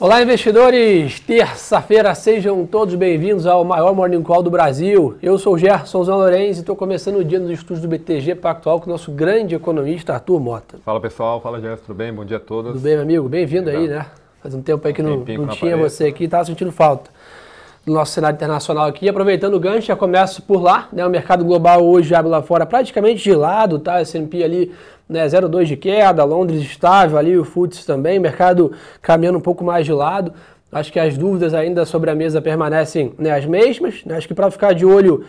Olá, investidores! Terça-feira, sejam todos bem-vindos ao maior Morning Call do Brasil. Eu sou o Gerson Lourenço e estou começando o dia nos estudos do BTG Pactual com o nosso grande economista Arthur Mota. Fala pessoal, fala Gerson, tudo bem? Bom dia a todos. Tudo bem, meu amigo? Bem-vindo aí, né? Faz um tempo aí que um não, não tinha você aqui, estava sentindo falta do nosso cenário internacional aqui. Aproveitando o gancho, já começo por lá, né? O mercado global hoje abre lá fora praticamente de lado, tá? S&P ali né, 0,2 de queda, Londres estável ali, o FTSE também, mercado caminhando um pouco mais de lado. Acho que as dúvidas ainda sobre a mesa permanecem né, as mesmas. Né? Acho que para ficar de olho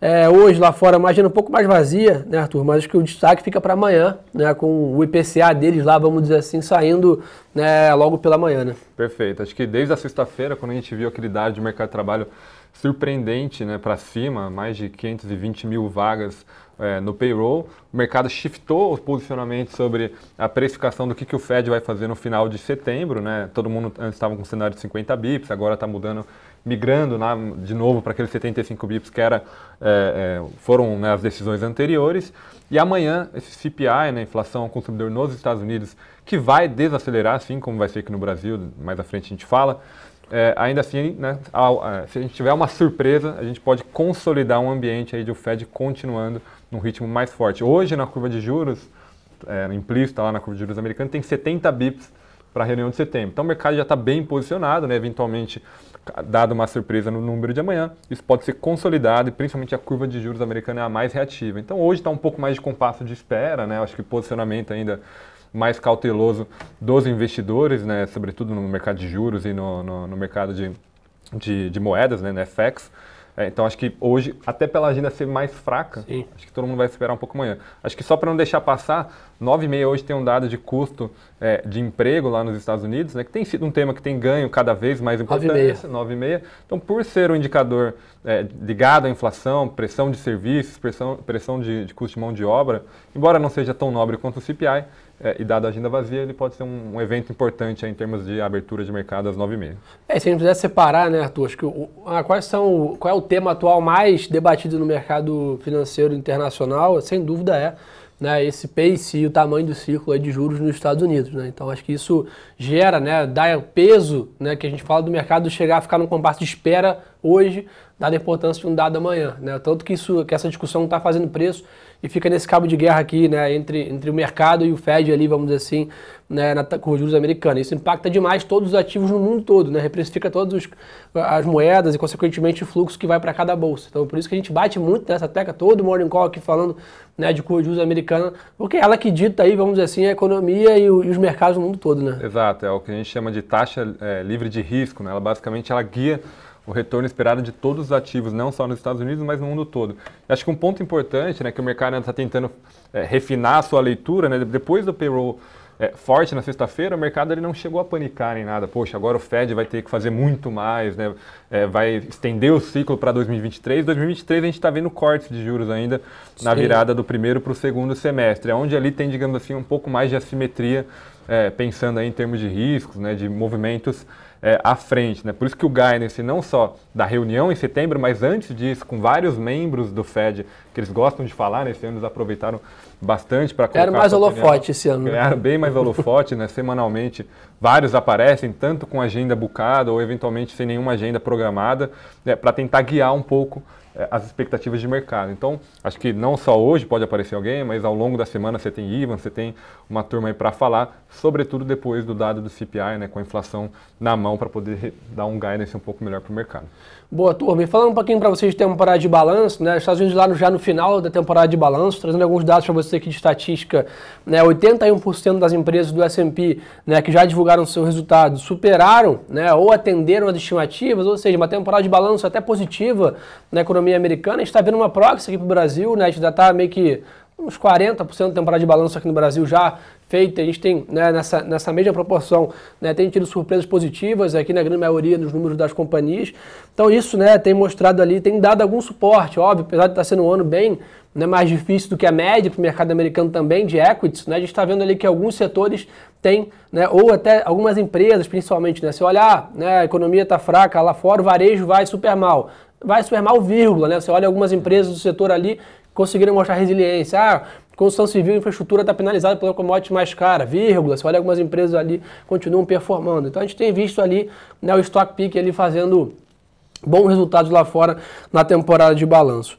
é, hoje lá fora, imagina um pouco mais vazia, né, Arthur? Mas acho que o destaque fica para amanhã, né, com o IPCA deles lá, vamos dizer assim, saindo né, logo pela manhã. Né? Perfeito. Acho que desde a sexta-feira, quando a gente viu aquele dado de mercado de trabalho surpreendente né, para cima, mais de 520 mil vagas é, no payroll, o mercado shiftou o posicionamento sobre a precificação do que, que o Fed vai fazer no final de setembro. Né? Todo mundo antes estava com um cenário de 50 bips, agora está mudando, migrando né, de novo para aqueles 75 bips que era, é, é, foram né, as decisões anteriores. E amanhã, esse CPI, né, inflação ao consumidor nos Estados Unidos, que vai desacelerar, assim como vai ser aqui no Brasil, mais à frente a gente fala, é, ainda assim, né, se a gente tiver uma surpresa, a gente pode consolidar um ambiente aí de o Fed continuando num ritmo mais forte. Hoje, na curva de juros, é, implícita lá na curva de juros americana, tem 70 bips para a reunião de setembro. Então o mercado já está bem posicionado, né, eventualmente, dado uma surpresa no número de amanhã, isso pode ser consolidado e principalmente a curva de juros americana é a mais reativa. Então hoje está um pouco mais de compasso de espera, né, acho que posicionamento ainda mais cauteloso dos investidores, né, sobretudo no mercado de juros e no, no, no mercado de, de, de, moedas, né, no FX. É, então acho que hoje, até pela agenda ser mais fraca, Sim. acho que todo mundo vai esperar um pouco amanhã. Acho que só para não deixar passar, 9 e meia hoje tem um dado de custo é, de emprego lá nos Estados Unidos, né, que tem sido um tema que tem ganho cada vez mais importante. 9 e meia. Então, por ser um indicador é, ligado à inflação, pressão de serviços, pressão, pressão de, de custo de mão de obra, embora não seja tão nobre quanto o CPI, é, e dada a agenda vazia, ele pode ser um, um evento importante em termos de abertura de mercado às 9h30. É, se a gente pudesse separar, né, Arthur, acho que o, ah, quais são, qual é o tema atual mais debatido no mercado financeiro internacional? Sem dúvida é né, esse pace e o tamanho do círculo de juros nos Estados Unidos. Né? Então acho que isso gera, né, dá peso né, que a gente fala do mercado chegar a ficar num compasso de espera hoje, dada importância de um dado amanhã. Né? Tanto que, isso, que essa discussão está fazendo preço e fica nesse cabo de guerra aqui, né, entre, entre o mercado e o Fed ali, vamos dizer assim, né, na, com os juros americanos. Isso impacta demais todos os ativos no mundo todo, né, reprecifica todas as moedas e, consequentemente, o fluxo que vai para cada bolsa. Então, por isso que a gente bate muito nessa tecla, todo Morning Call aqui falando né, de curva de juros americana, porque ela que dita aí, vamos dizer assim, a economia e, o, e, os mercados no mundo todo, né? Exato, é o que a gente chama de taxa é, livre de risco, né? Ela basicamente ela guia o retorno esperado de todos os ativos, não só nos Estados Unidos, mas no mundo todo. acho que um ponto importante, né, que o mercado está tentando é, refinar a sua leitura, né, depois do payroll é, forte na sexta-feira, o mercado ele não chegou a panicar nem nada. Poxa, agora o Fed vai ter que fazer muito mais, né, é, vai estender o ciclo para 2023. 2023 a gente está vendo cortes de juros ainda Sim. na virada do primeiro para o segundo semestre, onde ali tem, digamos assim, um pouco mais de assimetria, é, pensando em termos de riscos, né, de movimentos é, à frente. Né? Por isso que o guidance, não só da reunião em setembro, mas antes disso, com vários membros do Fed, que eles gostam de falar, né? esse ano eles aproveitaram bastante para colocar... Era mais holofote esse ano. Era bem mais holofote, né? semanalmente. Vários aparecem, tanto com agenda bucada ou eventualmente sem nenhuma agenda programada, né? para tentar guiar um pouco as expectativas de mercado. Então, acho que não só hoje pode aparecer alguém, mas ao longo da semana você tem Ivan, você tem uma turma aí para falar, sobretudo depois do dado do CPI, né, com a inflação na mão, para poder dar um guidance um pouco melhor para o mercado. Boa, turma. E falando um pouquinho para vocês de temporada de balanço, né? Estados Unidos lá já no final da temporada de balanço, trazendo alguns dados para você aqui de estatística, né? 81% das empresas do S&P, né, que já divulgaram seus resultados, superaram, né, ou atenderam as estimativas, ou seja, uma temporada de balanço até positiva na economia americana. A gente está vendo uma proxy aqui para o Brasil, né? A gente já está meio que uns 40% da temporada de balanço aqui no Brasil já feita, a gente tem né, nessa, nessa mesma proporção, né, tem tido surpresas positivas aqui na grande maioria dos números das companhias. Então isso né, tem mostrado ali, tem dado algum suporte, óbvio, apesar de estar sendo um ano bem né, mais difícil do que a média para o mercado americano também de equities, né, a gente está vendo ali que alguns setores têm, né, ou até algumas empresas principalmente, né, se olhar, né, a economia está fraca, lá fora o varejo vai super mal vai super mal, vírgula, né? Você olha algumas empresas do setor ali conseguiram mostrar resiliência. Ah, construção civil e infraestrutura está penalizada pela commodity mais cara, vírgula, você olha algumas empresas ali continuam performando. Então a gente tem visto ali né, o Stock Pick ali fazendo bons resultados lá fora na temporada de balanço.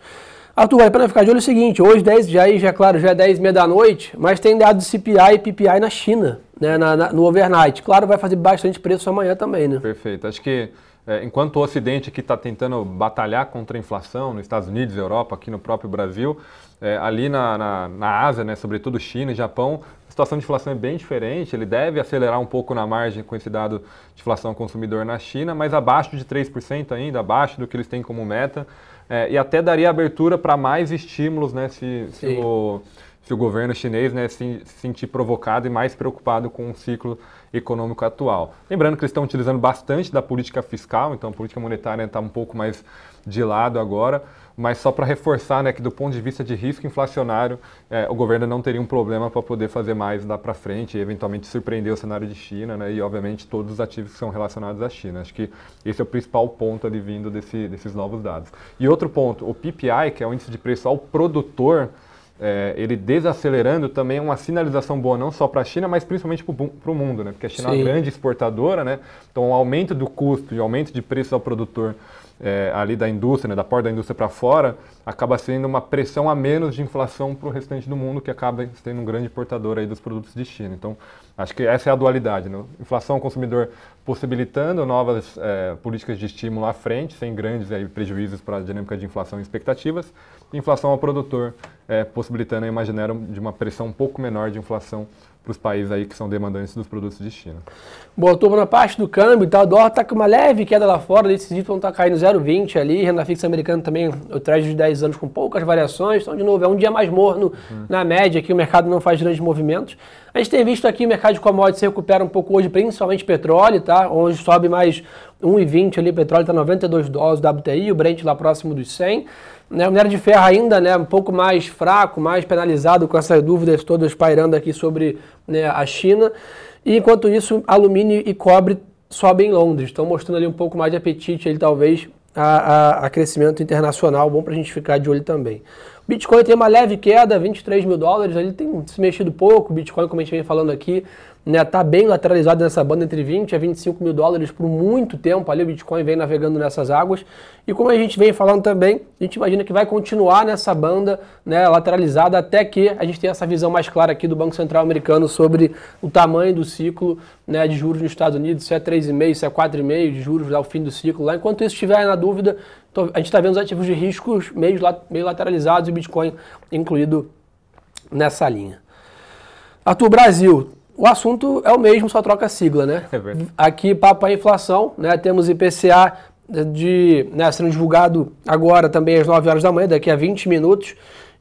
Arthur, vale a pena ficar de olho o seguinte, hoje 10, já, já é claro, já é 10 e meia da noite, mas tem dados CPI e PPI na China, né, na, na, no overnight. Claro, vai fazer bastante preço amanhã também, né? Perfeito. Acho que é, enquanto o Ocidente aqui está tentando batalhar contra a inflação nos Estados Unidos, Europa, aqui no próprio Brasil, é, ali na, na, na Ásia, né, sobretudo China e Japão, a situação de inflação é bem diferente. Ele deve acelerar um pouco na margem com esse dado de inflação consumidor na China, mas abaixo de 3% ainda, abaixo do que eles têm como meta. É, e até daria abertura para mais estímulos né, se, se o, se, o, governo chinês né, se, se sentir provocado e mais preocupado com o ciclo econômico atual. Lembrando que eles estão utilizando bastante da política fiscal, então a política monetária está um pouco mais de lado agora, mas só para reforçar né, que do ponto de vista de risco inflacionário, é, o governo não teria um problema para poder fazer mais lá para frente e eventualmente surpreender o cenário de China né, e, obviamente, todos os ativos que são relacionados à China. Acho que esse é o principal ponto ali vindo desse, desses novos dados. E outro ponto, o PPI, que é o índice de preço ao produtor, é, ele desacelerando também é uma sinalização boa não só para a China, mas principalmente para o mundo, né? Porque a China Sim. é uma grande exportadora, né? Então o aumento do custo e aumento de preço ao produtor é, ali da indústria, né, da porta da indústria para fora, acaba sendo uma pressão a menos de inflação para o restante do mundo, que acaba sendo um grande importador aí dos produtos de China. Então, acho que essa é a dualidade. Né? Inflação ao consumidor possibilitando novas é, políticas de estímulo à frente, sem grandes aí, prejuízos para a dinâmica de inflação e expectativas. Inflação ao produtor, é, possibilitando janela de uma pressão um pouco menor de inflação para os países aí que são demandantes dos produtos de China. Boa, turma, na parte do câmbio, tá, o dólar está com uma leve queda lá fora, esses itens está caindo 0,20 ali, renda fixa americana também, o trade de 10 anos com poucas variações, então de novo é um dia mais morno hum. na média, aqui o mercado não faz grandes movimentos. A gente tem visto aqui o mercado de commodities se recupera um pouco hoje, principalmente petróleo, tá? Hoje sobe mais 1,20 ali, petróleo está 92 dólares da WTI, o Brent lá próximo dos 100. Né, o minério de ferro ainda né, um pouco mais fraco, mais penalizado com essas dúvidas todas pairando aqui sobre né, a China. E enquanto isso, alumínio e cobre sobem em Londres. Estão mostrando ali um pouco mais de apetite, ele, talvez, a, a, a crescimento internacional. Bom para a gente ficar de olho também. Bitcoin tem uma leve queda, 23 mil dólares, ele tem se mexido pouco. Bitcoin, como a gente vem falando aqui, né, tá bem lateralizado nessa banda entre 20 a 25 mil dólares por muito tempo. Ali o Bitcoin vem navegando nessas águas. E como a gente vem falando também, a gente imagina que vai continuar nessa banda né, lateralizada até que a gente tenha essa visão mais clara aqui do Banco Central americano sobre o tamanho do ciclo né, de juros nos Estados Unidos, se é 3,5, se é 4,5 de juros ao fim do ciclo. Lá, enquanto isso estiver na dúvida, a gente está vendo os ativos de riscos meio, meio lateralizados e Bitcoin incluído nessa linha. Arthur Brasil, o assunto é o mesmo, só troca a sigla, né? É Aqui, papo a inflação, né? Temos IPCA de, né, sendo divulgado agora também às 9 horas da manhã, daqui a 20 minutos.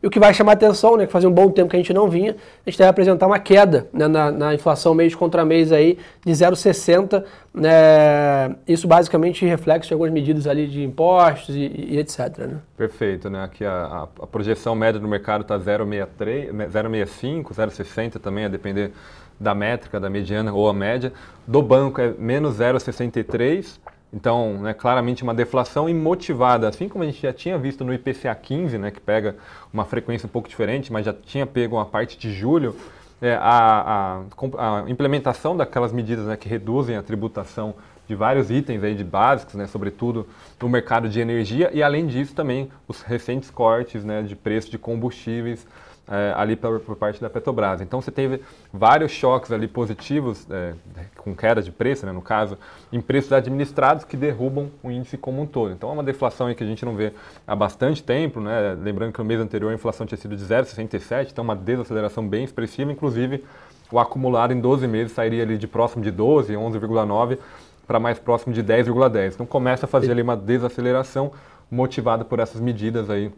E o que vai chamar atenção, né, que fazia um bom tempo que a gente não vinha, a gente deve apresentar uma queda né, na, na, inflação mês contra mês aí de 0,60. Né, isso basicamente reflexo de algumas medidas ali de impostos e, e etc. Né? Perfeito, né? Aqui a, a, projeção média do mercado está 0,65, 0,60 também, a depender da métrica, da mediana ou a média. Do banco é menos 0,63. Então, né, claramente uma deflação imotivada, assim como a gente já tinha visto no IPCA 15, né, que pega uma frequência um pouco diferente, mas já tinha pego uma parte de julho, é, a, a, a, implementação daquelas medidas né, que reduzem a tributação de vários itens aí de básicos, né, sobretudo no mercado de energia, e além disso também os recentes cortes né, de preço de combustíveis é, ali por, por, parte da Petrobras. Então você teve vários choques ali positivos, é, com queda de preço, né, no caso, em preços administrados que derrubam o índice como um todo. Então é uma deflação que a gente não vê há bastante tempo, né? lembrando que no mês anterior a inflação tinha sido de 0,67, então uma desaceleração bem expressiva, inclusive o acumulado em 12 meses sairia ali de próximo de 12, 11,9 para mais próximo de 10,10. Então começa a fazer ali uma desaceleração motivada por essas medidas aí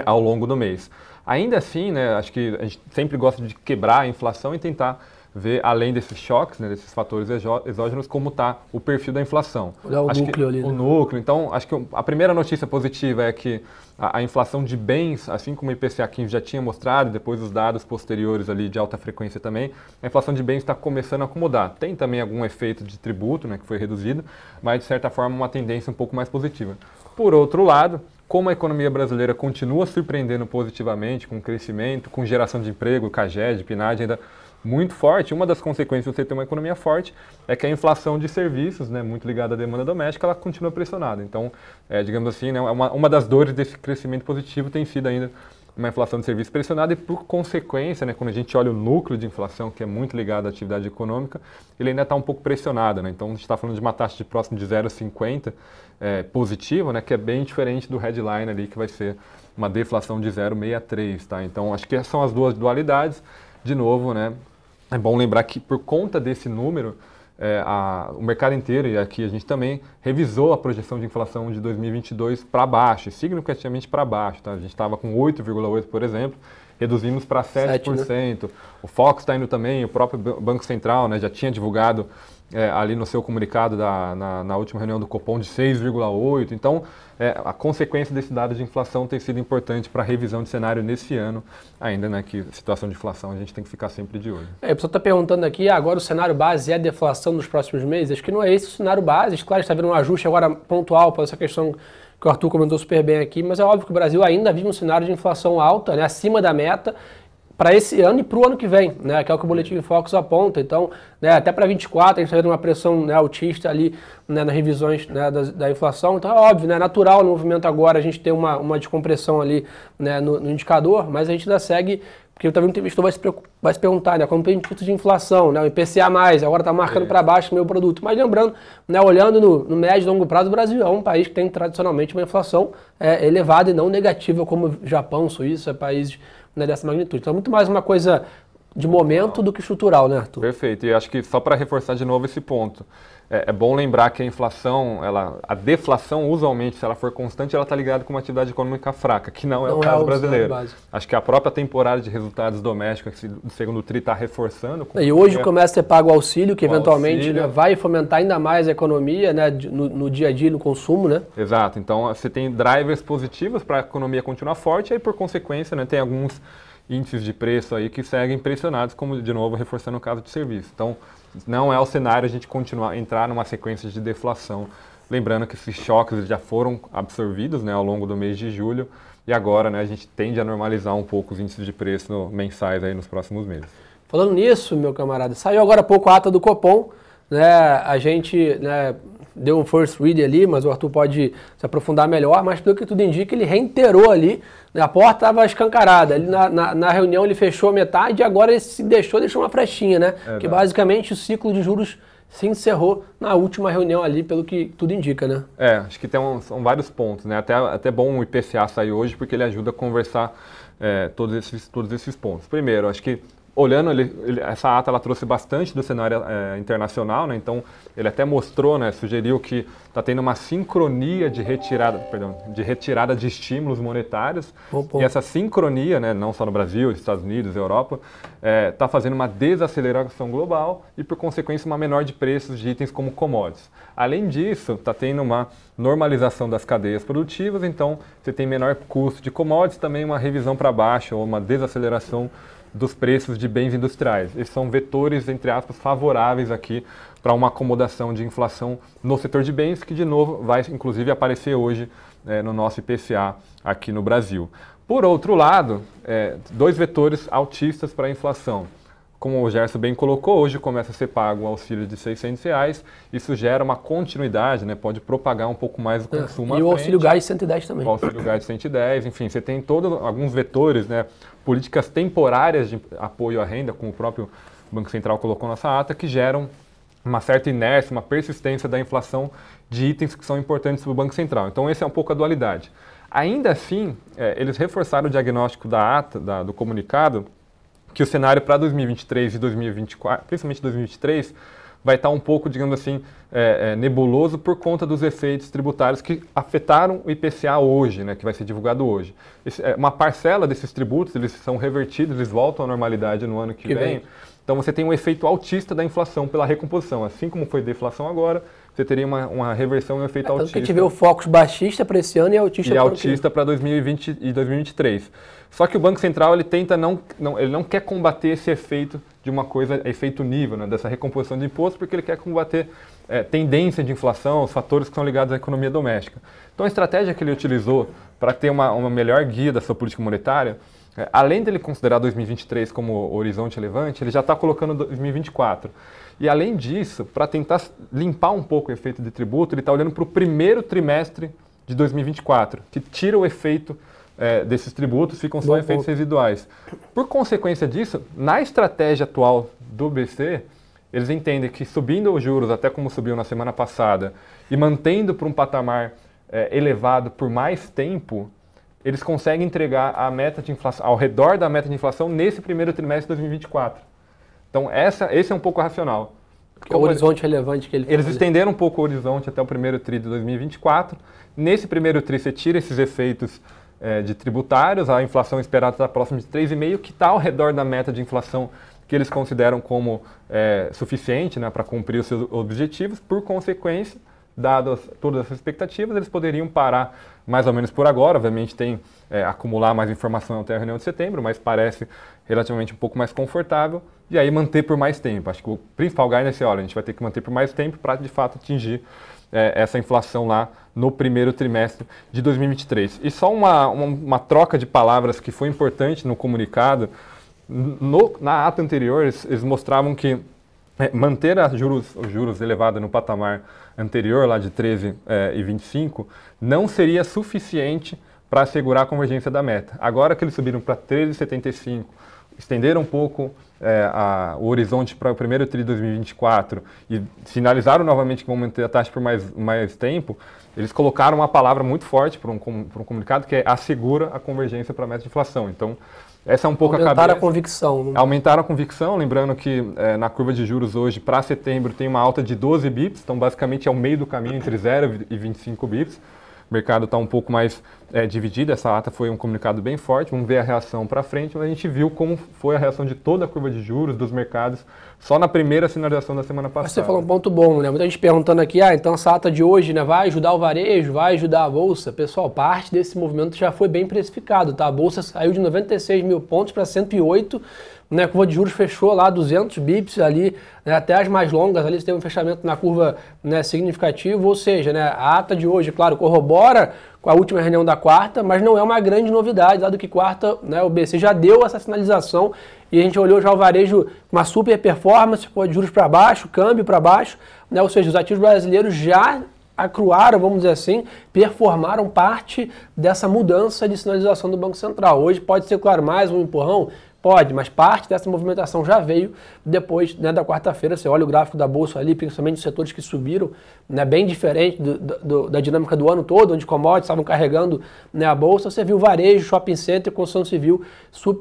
ao longo do mês. Ainda assim, né, acho que a gente sempre gosta de quebrar a inflação e tentar ver, além desses choques, né, desses fatores exógenos, como está o perfil da inflação. Olhar o acho núcleo ali. O né? núcleo. Então, acho que a primeira notícia positiva é que a, a, inflação de bens, assim como o IPCA 15 já tinha mostrado, depois os dados posteriores ali de alta frequência também, a inflação de bens está começando a acomodar. Tem também algum efeito de tributo, né, que foi reduzido, mas de certa forma uma tendência um pouco mais positiva. Por outro lado, como a economia brasileira continua surpreendendo positivamente, com crescimento, com geração de emprego, CAGED, PNAD ainda muito forte, uma das consequências de você ter uma economia forte é que a inflação de serviços, né, muito ligada à demanda doméstica, ela continua pressionada. Então, é, digamos assim, né, uma, uma das dores desse crescimento positivo tem sido ainda uma inflação de serviços pressionada e, por consequência, né, quando a gente olha o núcleo de inflação, que é muito ligado à atividade econômica, ele ainda está um pouco pressionado. Né? Então, a gente está falando de uma taxa de próximo de 0,50 é, positiva, né, que é bem diferente do headline ali, que vai ser uma deflação de 0,63. Tá? Então, acho que essas são as duas dualidades. De novo, né, é bom lembrar que por conta desse número, é, a, o mercado inteiro, e aqui a gente também, revisou a projeção de inflação de 2022 para baixo, significativamente para baixo. Tá? A gente estava com 8,8%, por exemplo, reduzimos para 7%. 7 né? O Fox está indo também, o próprio Banco Central né, já tinha divulgado é, ali no seu comunicado da, na, na, última reunião do Copom de 6,8. Então, é, a consequência desse dado de inflação tem sido importante para a revisão de cenário nesse ano, ainda né, que situação de inflação a gente tem que ficar sempre de olho. É, a pessoa está perguntando aqui, agora o cenário base é deflação nos próximos meses? Acho que não é esse o cenário base. Claro, está vendo um ajuste agora pontual para essa questão que o Arthur comentou super bem aqui, mas é óbvio que o Brasil ainda vive um cenário de inflação alta, né, acima da meta, para esse ano e para o ano que vem, né, que é o que o Boletim Focus aponta. Então, né, até para 24 a gente está vendo uma pressão né, altista ali né, nas revisões né, da, da, inflação. Então é óbvio, né, é natural no movimento agora a gente ter uma, uma descompressão ali né, no, no indicador, mas a gente ainda segue porque também o investidor vai se, vai se perguntar, né? Como tem título de inflação, né? O IPCA, agora está marcando é. para baixo o meu produto. Mas lembrando, né, olhando no, no, médio e longo prazo, o Brasil é um país que tem tradicionalmente uma inflação é, elevada e não negativa, como Japão, Suíça, países né, dessa magnitude. Então é muito mais uma coisa de momento do que estrutural, né, Arthur? Perfeito. E acho que só para reforçar de novo esse ponto, é, é, bom lembrar que a inflação, ela, a deflação, usualmente, se ela for constante, ela está ligada com uma atividade econômica fraca, que não é não o caso é brasileiro. Acho que a própria temporada de resultados domésticos do segundo TRI está reforçando. E hoje começa a ser pago o auxílio, que eventualmente né, vai fomentar ainda mais a economia né, no, no, dia a dia, no consumo, né? Exato. Então, você tem drivers positivos para a economia continuar forte, e aí, por consequência, né, tem alguns índices de preço aí que seguem pressionados, como de novo reforçando o caso de serviço. Então, não é o cenário a gente continuar entrar numa sequência de deflação. Lembrando que esses choques já foram absorvidos né, ao longo do mês de julho e agora né, a gente tende a normalizar um pouco os índices de preço mensais aí nos próximos meses. Falando nisso, meu camarada, saiu agora há pouco a ata do Copom. Né, a gente né, deu um first read ali, mas o Arthur pode se aprofundar melhor, mas pelo que tudo indica, ele reiterou ali, né, a porta estava escancarada, ali na, na, na, reunião ele fechou metade e agora ele se deixou, deixou uma frestinha, né? É, que basicamente o ciclo de juros se encerrou na última reunião ali, pelo que tudo indica, né? É, acho que tem um, são vários pontos, né? Até, até bom o IPCA sair hoje, porque ele ajuda a conversar é, todos, esses, todos esses pontos. Primeiro, acho que olhando, ele, ele, essa ata ela trouxe bastante do cenário é, internacional, né? então ele até mostrou, né, sugeriu que está tendo uma sincronia de retirada, perdão, de retirada de estímulos monetários e essa sincronia, né, não só no Brasil, Estados Unidos, Europa, está é, tá fazendo uma desaceleração global e por consequência uma menor de preços de itens como commodities. Além disso, está tendo uma normalização das cadeias produtivas, então você tem menor custo de commodities, também uma revisão para baixo ou uma desaceleração dos preços de bens industriais. Esses são vetores, entre aspas, favoráveis aqui para uma acomodação de inflação no setor de bens, que de novo vai inclusive aparecer hoje é, no nosso IPCA aqui no Brasil. Por outro lado, é, dois vetores altistas para a inflação como o Gerson bem colocou, hoje começa a ser pago um auxílio de 600 reais. Isso gera uma continuidade, né? pode propagar um pouco mais o é, consumo. É, e o auxílio gás de 110 também. O auxílio gás de 110, enfim, você tem todos alguns vetores, né? políticas temporárias de apoio à renda, como o próprio Banco Central colocou nessa ata, que geram uma certa inércia, uma persistência da inflação de itens que são importantes para o Banco Central. Então, essa é um pouco a dualidade. Ainda assim, é, eles reforçaram o diagnóstico da ata, da, do comunicado, que o cenário para 2023 e 2024, principalmente 2023, vai estar um pouco, digamos assim, é, é, nebuloso por conta dos efeitos tributários que afetaram o IPCA hoje, né, que vai ser divulgado hoje. Esse, é, uma parcela desses tributos, eles são revertidos, eles voltam à normalidade no ano que, que vem. vem. Então você tem um efeito altista da inflação pela recomposição. Assim como foi deflação agora, você teria uma, uma reversão e um efeito é, altista. que vê o Focus baixista para esse ano e altista para altista para 2020 e 2023. Só que o Banco Central ele tenta não, não, ele não quer combater esse efeito de uma coisa efeito nível, né, dessa recomposição de imposto, porque ele quer combater é, tendência de inflação, os fatores que são ligados à economia doméstica. Então a estratégia que ele utilizou para ter uma, uma melhor guia da sua política monetária, é, além dele considerar 2023 como horizonte relevante, ele já está colocando 2024. E além disso, para tentar limpar um pouco o efeito de tributo, ele está olhando para o primeiro trimestre de 2024, que tira o efeito é, desses tributos, ficam só Bom efeitos residuais. Por consequência disso, na estratégia atual do BC, eles entendem que subindo os juros, até como subiu na semana passada, e mantendo para um patamar é, elevado por mais tempo, eles conseguem entregar a meta de inflação, ao redor da meta de inflação nesse primeiro trimestre de 2024. Então, essa, esse é um pouco racional. É o horizonte relevante que ele Eles estenderam um pouco o horizonte até o primeiro TRI de 2024. Nesse primeiro TRI, você tira esses efeitos é, de tributários, a inflação esperada está próxima de 3,5%, que está ao redor da meta de inflação que eles consideram como é, suficiente né, para cumprir os seus objetivos. Por consequência, dadas todas essas expectativas, eles poderiam parar mais ou menos por agora. Obviamente, tem é, acumular mais informação até a reunião de setembro, mas parece relativamente um pouco mais confortável. E aí manter por mais tempo. Acho que o principal guidance é, olha, a gente vai ter que manter por mais tempo para de fato atingir é, essa inflação lá no primeiro trimestre de 2023. E só uma, uma, uma troca de palavras que foi importante no comunicado. No, na ata anterior, eles, eles mostravam que é, manter a juros, os juros elevados no patamar anterior, lá de 13 é, e 25, não seria suficiente para assegurar a convergência da meta. Agora que eles subiram para 13,75, estenderam um pouco é, a, o horizonte para o primeiro TRI de 2024 e sinalizaram novamente que vão manter a taxa por mais, mais tempo, eles colocaram uma palavra muito forte para um, um comunicado que é assegura a convergência para a meta de inflação. Então, essa é um pouco Aumentaram a cabeça. a convicção. Né? Aumentaram a convicção, lembrando que é, na curva de juros hoje, para setembro, tem uma alta de 12 bips, então basicamente é o meio do caminho entre 0 e 25 bips. O mercado está um pouco mais é, dividido, essa ata foi um comunicado bem forte, vamos ver a reação para frente, mas a gente viu como foi a reação de toda a curva de juros dos mercados só na primeira sinalização da semana passada. Você falou um ponto bom, né? Muita gente perguntando aqui, ah, então essa ata de hoje né, vai ajudar o varejo, vai ajudar a Bolsa. Pessoal, parte desse movimento já foi bem precificado, tá? A Bolsa saiu de 96 mil pontos para 108 né, a curva de juros fechou lá 200 bips ali, né, até as mais longas ali tem um fechamento na curva né, significativo, ou seja, né, a ata de hoje, claro, corrobora com a última reunião da quarta, mas não é uma grande novidade, dado que quarta né, o BC já deu essa sinalização e a gente olhou já o varejo com uma super performance, com juros para baixo, câmbio para baixo, né, ou seja, os ativos brasileiros já acruaram, vamos dizer assim, performaram parte dessa mudança de sinalização do Banco Central. Hoje pode ser, claro, mais um empurrão, Pode, mas parte dessa movimentação já veio depois né, da quarta-feira. Você olha o gráfico da Bolsa ali, principalmente os setores que subiram, né, bem diferente do, do, da dinâmica do ano todo, onde commodities estavam carregando né, a Bolsa. Você viu varejo, shopping center, construção civil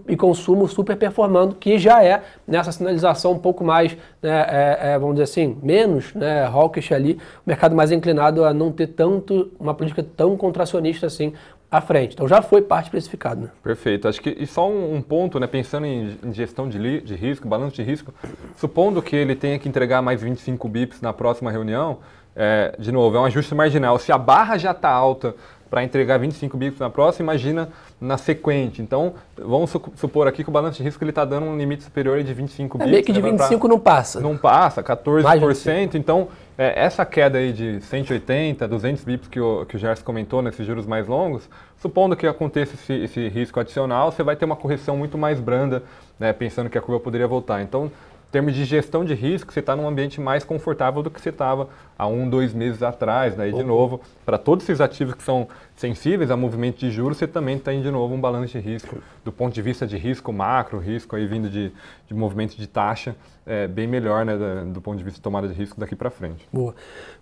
e consumo super performando, que já é nessa sinalização um pouco mais, né, é, é, vamos dizer assim, menos né, hawkish ali, o mercado mais inclinado a não ter tanto, uma política tão contracionista assim à frente. Então já foi parte precificada. Né? Perfeito. Acho que e só um, um ponto, né, pensando em, em gestão de, li, de risco, balanço de risco, supondo que ele tenha que entregar mais 25 bips na próxima reunião, é, de novo, é um ajuste marginal. Se a barra já está alta para entregar 25 bips na próxima, imagina na sequente. Então, vamos supor aqui que o balanço de risco está dando um limite superior de 25 é, bips. Meio que de 25 pra... não passa. Não passa, 14%. Então, é, essa queda aí de 180, 200 bips que o, que o Gerson comentou nesses juros mais longos, supondo que aconteça esse, esse risco adicional, você vai ter uma correção muito mais branda, né, pensando que a curva poderia voltar. Então, termos de gestão de risco, você está num ambiente mais confortável do que você estava há um, dois meses atrás. Daí, de novo, para todos esses ativos que são sensíveis a movimento de juros, você também tem de novo um balanço de risco do ponto de vista de risco macro, risco aí vindo de, de movimento de taxa, é, bem melhor né, do ponto de vista de tomada de risco daqui para frente. Boa.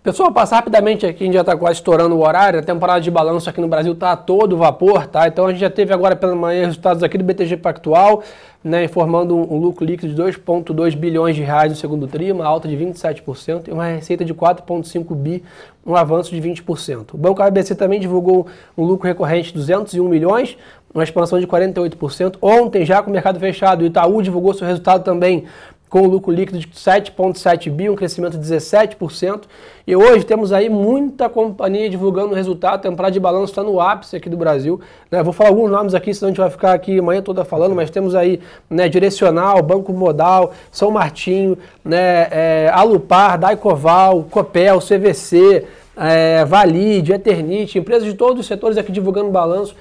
Pessoal, passar rapidamente aqui, a gente já está quase estourando o horário, a temporada de balanço aqui no Brasil está a todo vapor, tá? Então a gente já teve agora pela manhã resultados aqui do BTG Pactual, né, informando um, um lucro líquido de 2,2 bilhões de reais no segundo tri, uma alta de 27% e uma receita de 4,5 bi, um avanço de 20%. O Banco ABC também divulgou um lucro recorrente de 201 milhões, uma expansão de 48%. Ontem, já com o mercado fechado, o Itaú divulgou seu resultado também com lucro líquido de 7,7 bi, um crescimento de 17%. E hoje temos aí muita companhia divulgando o resultado, temporada de balanço está no ápice aqui do Brasil. Né? Vou falar alguns nomes aqui, senão a gente vai ficar aqui a manhã toda falando, mas temos aí né, Direcional, Banco Modal, São Martinho, né, é, Alupar, Daicoval, Copel, CVC, é, Valide, Eternite, empresas de todos os setores aqui divulgando balanço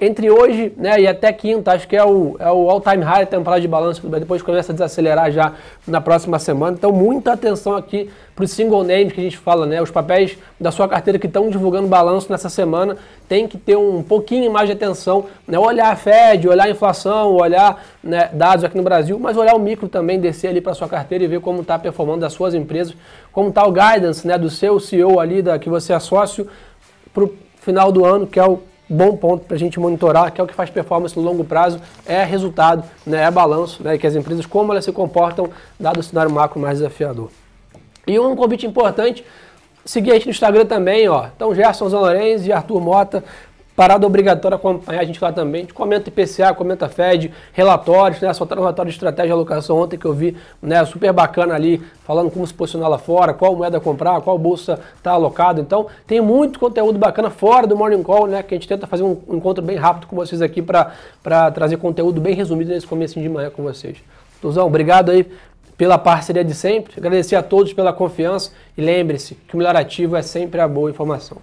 entre hoje né, e até quinta, acho que é o, é o all-time high temporada de balanço, depois começa a desacelerar já na próxima semana. Então, muita atenção aqui para os single names que a gente fala, né? Os papéis da sua carteira que estão divulgando balanço nessa semana tem que ter um pouquinho mais de atenção, né? Olhar a Fed, olhar a inflação, olhar né, dados aqui no Brasil, mas olhar o micro também, descer ali para sua carteira e ver como está performando as suas empresas, como está o guidance né, do seu CEO ali, da, que você é sócio, para o final do ano, que é o bom ponto para a gente monitorar, que é o que faz performance no longo prazo, é resultado, né, é balanço, né, que as empresas, como elas se comportam, dado o cenário macro mais desafiador. E um convite importante, seguir a gente no Instagram também, ó. Então, Gerson Zanorenzi e Arthur Mota, Parada obrigatória acompanhar a gente lá também. A gente comenta IPCA, comenta FED, relatórios, né? Soltaram um relatório de estratégia de alocação ontem que eu vi, né? Super bacana ali, falando como se posicionar lá fora, qual moeda comprar, qual bolsa está alocado. Então, tem muito conteúdo bacana fora do Morning Call, né? Que a gente tenta fazer um encontro bem rápido com vocês aqui para trazer conteúdo bem resumido nesse começo de manhã com vocês. Tuzão, obrigado aí pela parceria de sempre. Agradecer a todos pela confiança e lembre-se que o melhor ativo é sempre a boa informação.